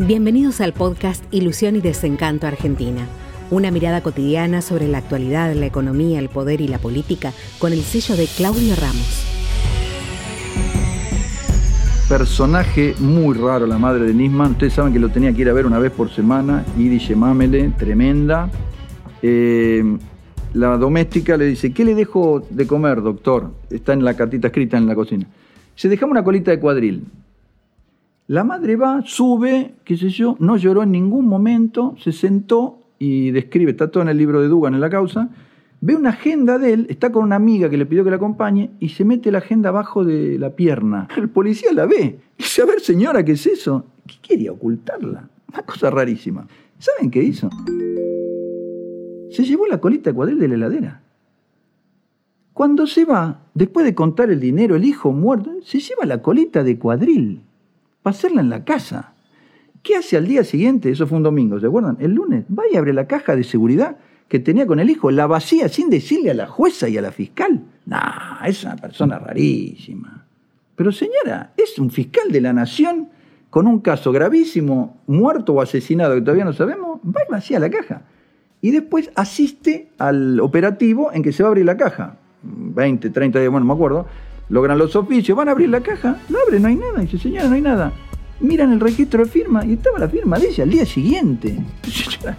Bienvenidos al podcast Ilusión y Desencanto Argentina. Una mirada cotidiana sobre la actualidad, la economía, el poder y la política con el sello de Claudio Ramos. Personaje muy raro la madre de Nisman. Ustedes saben que lo tenía que ir a ver una vez por semana. Iris Mamele, tremenda. Eh, la doméstica le dice, ¿qué le dejo de comer, doctor? Está en la cartita escrita en la cocina. Se dejamos una colita de cuadril. La madre va, sube, qué sé yo, no lloró en ningún momento, se sentó y describe, está todo en el libro de Dugan en la causa, ve una agenda de él, está con una amiga que le pidió que la acompañe y se mete la agenda abajo de la pierna. El policía la ve dice, a ver señora, ¿qué es eso? ¿Qué quería ocultarla? Una cosa rarísima. ¿Saben qué hizo? Se llevó la colita de cuadril de la heladera. Cuando se va, después de contar el dinero, el hijo muerto, se lleva la colita de cuadril para hacerla en la casa. ¿Qué hace al día siguiente? Eso fue un domingo, ¿se acuerdan? El lunes va y abre la caja de seguridad que tenía con el hijo, la vacía sin decirle a la jueza y a la fiscal. Nah, es una persona rarísima. Pero señora, es un fiscal de la nación con un caso gravísimo, muerto o asesinado que todavía no sabemos, va y vacía la caja. Y después asiste al operativo en que se va a abrir la caja. 20, 30 días, bueno, no me acuerdo logran los oficios, van a abrir la caja, lo abren, no hay nada, dice, señora, no hay nada. Miran el registro de firma y estaba la firma de ella al día siguiente.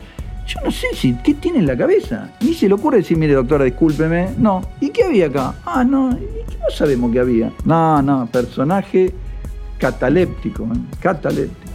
Yo no sé si, ¿qué tiene en la cabeza? Ni se le ocurre decir, mire doctora, discúlpeme. No. ¿Y qué había acá? Ah, no, no sabemos qué había. No, no, personaje cataléptico, ¿eh? cataléptico.